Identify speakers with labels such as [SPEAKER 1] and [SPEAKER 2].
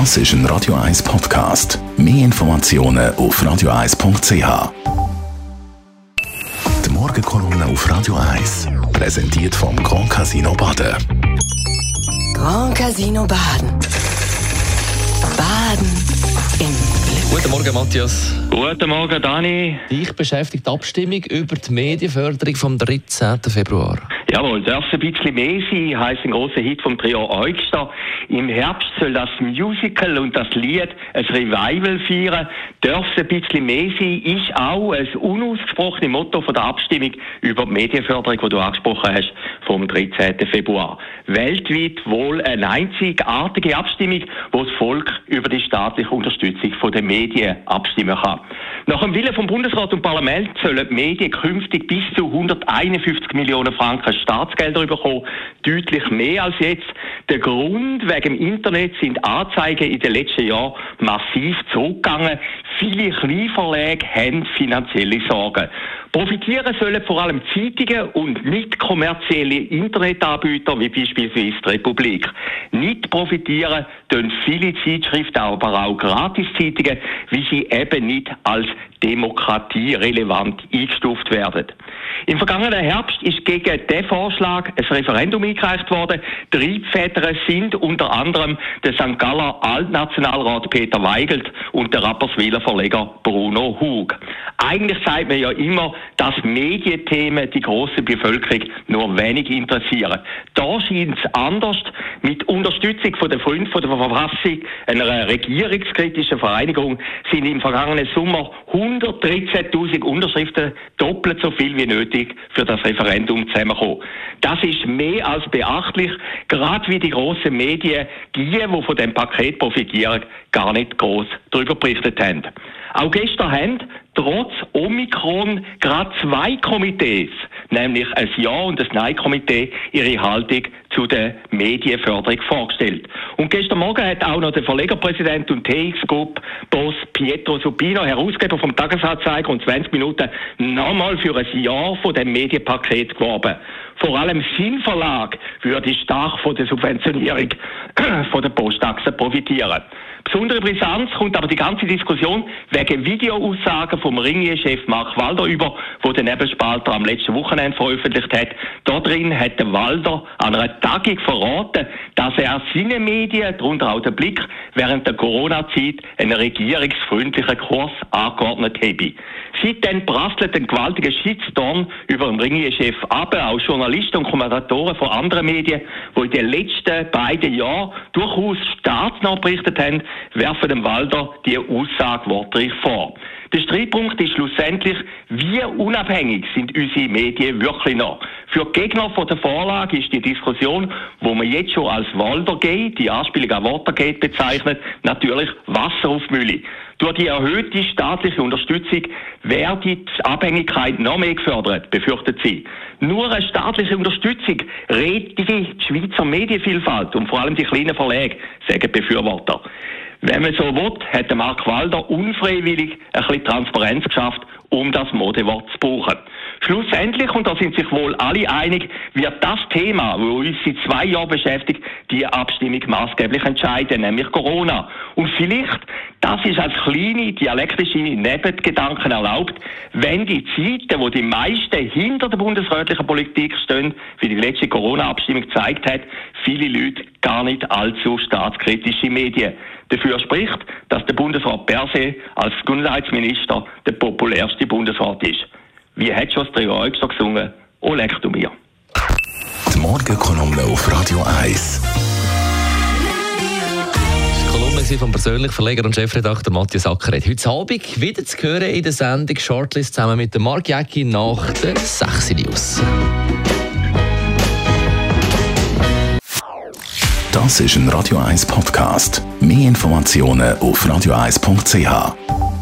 [SPEAKER 1] Das ist ein Radio 1 Podcast. Mehr Informationen auf radio1.ch. Die Morgenkolumne auf Radio 1 präsentiert vom Grand Casino Baden.
[SPEAKER 2] Grand Casino Baden. Baden im Glück.
[SPEAKER 3] Guten Morgen, Matthias.
[SPEAKER 4] Guten Morgen, Dani.
[SPEAKER 3] Dich beschäftigt die Abstimmung über die Medienförderung vom 13. Februar.
[SPEAKER 4] Jawohl, darf ein bisschen mehr sein, heisst ein grosser Hit vom Trio Eugster. Im Herbst soll das Musical und das Lied ein Revival feiern. Darf ein bisschen mehr sein, ist auch ein unausgesprochenes Motto von der Abstimmung über die Medienförderung, die du angesprochen hast, vom 13. Februar. Weltweit wohl eine einzigartige Abstimmung, wo das Volk über die staatliche Unterstützung der Medien abstimmen kann. Nach dem Willen vom Bundesrat und Parlament sollen die Medien künftig bis zu 151 Millionen Franken Staatsgelder bekommen. Deutlich mehr als jetzt. Der Grund wegen dem Internet sind Anzeigen in den letzten Jahren massiv zurückgegangen. Viele Kleinverlage haben finanzielle Sorgen. Profitieren sollen vor allem Zeitungen und nicht kommerzielle Internetanbieter wie beispielsweise die Republik. Nicht profitieren tun viele Zeitschriften, aber auch Gratiszeitungen, wie sie eben nicht als demokratierelevant eingestuft werden. Im vergangenen Herbst ist gegen diesen Vorschlag ein Referendum eingereicht worden. Triebväter sind unter anderem der St. Galler Altnationalrat Peter Weigelt und der Rapperswiler Verleger Bruno Hug. Eigentlich sagt man ja immer, dass Medienthemen die große Bevölkerung nur wenig interessieren. Da scheint es anders. Mit Unterstützung von der Freund von der Verfassung, einer regierungskritischen Vereinigung, sind im vergangenen Sommer 113.000 Unterschriften doppelt so viel wie nötig für das Referendum zusammengekommen. Das ist mehr als beachtlich, gerade wie die grossen Medien, die, die von dem Paket profitieren, gar nicht groß darüber berichtet haben. Auch gestern haben trotz Omikron gerade zwei Komitees, nämlich ein Ja- und ein Nein-Komitee, ihre Haltung zu der Medienförderung vorgestellt. Und gestern Morgen hat auch noch der Verlegerpräsident und TX Group Boss Pietro Supino, Herausgeber vom Tagesanzeiger und 20 Minuten, nochmal für ein Ja von dem Medienpaket geworben. Vor allem sein Verlag würde stark von der Subventionierung von der Postachse profitieren. Besondere Brisanz kommt aber die ganze Diskussion wegen Videoaussagen vom Ringier-Chef Mark Walder über, wo der Nebelspalter am letzten Wochenende veröffentlicht hat. Dort drin hat der Walder an einer Tagung verraten, dass er seine Medien, darunter auch der Blick, während der Corona-Zeit einen regierungsfreundlichen Kurs angeordnet habe. Seitdem prasselt ein gewaltiger Shitstorm über den Ringier-Chef ab. Auch Journalisten und Kommentatoren von anderen Medien, die in den letzten beiden Jahren durchaus staatsnah berichtet haben, werfen dem Walder die Aussage wortreich vor. Der Streitpunkt ist schlussendlich, wie unabhängig sind unsere Medien wirklich noch. Für die Gegner von der Vorlage ist die Diskussion, wo man jetzt schon als Waldergate, die Anspielung an Watergate bezeichnet, natürlich Wasser auf Mühle. Durch die erhöhte staatliche Unterstützung werde die Abhängigkeit noch mehr gefördert, befürchtet sie. Nur eine staatliche Unterstützung rät die Schweizer Medienvielfalt und vor allem die kleinen Verlage, sagen Befürworter. Wenn man so will, hat Mark Walder unfreiwillig ein bisschen Transparenz geschafft, um das Modewort zu brauchen. Schlussendlich, und da sind sich wohl alle einig, wird das Thema, das uns seit zwei Jahren beschäftigt, die Abstimmung maßgeblich entscheiden, nämlich Corona. Und vielleicht, das ist als kleine dialektische Nebengedanken erlaubt, wenn die Zeiten, wo die meisten hinter der bundesrätlichen Politik stehen, wie die letzte Corona-Abstimmung gezeigt hat, viele Leute gar nicht allzu staatskritische Medien dafür spricht, dass der Bundesrat per se als Gesundheitsminister der populärste Bundesrat ist. Wie hat schon das Trio Eugster gesungen? Oh, leck du mir.
[SPEAKER 1] Die Morgenkolumne auf Radio 1.
[SPEAKER 3] Die Kolumne vom persönlichen Verleger und Chefredakteur Matthias Ackeret. Heute Abend wieder zu hören in der Sendung Shortlist zusammen mit Mark Jäcki nach den 6 News.
[SPEAKER 1] Das ist ein Radio 1 Podcast. Mehr Informationen auf radio1.ch.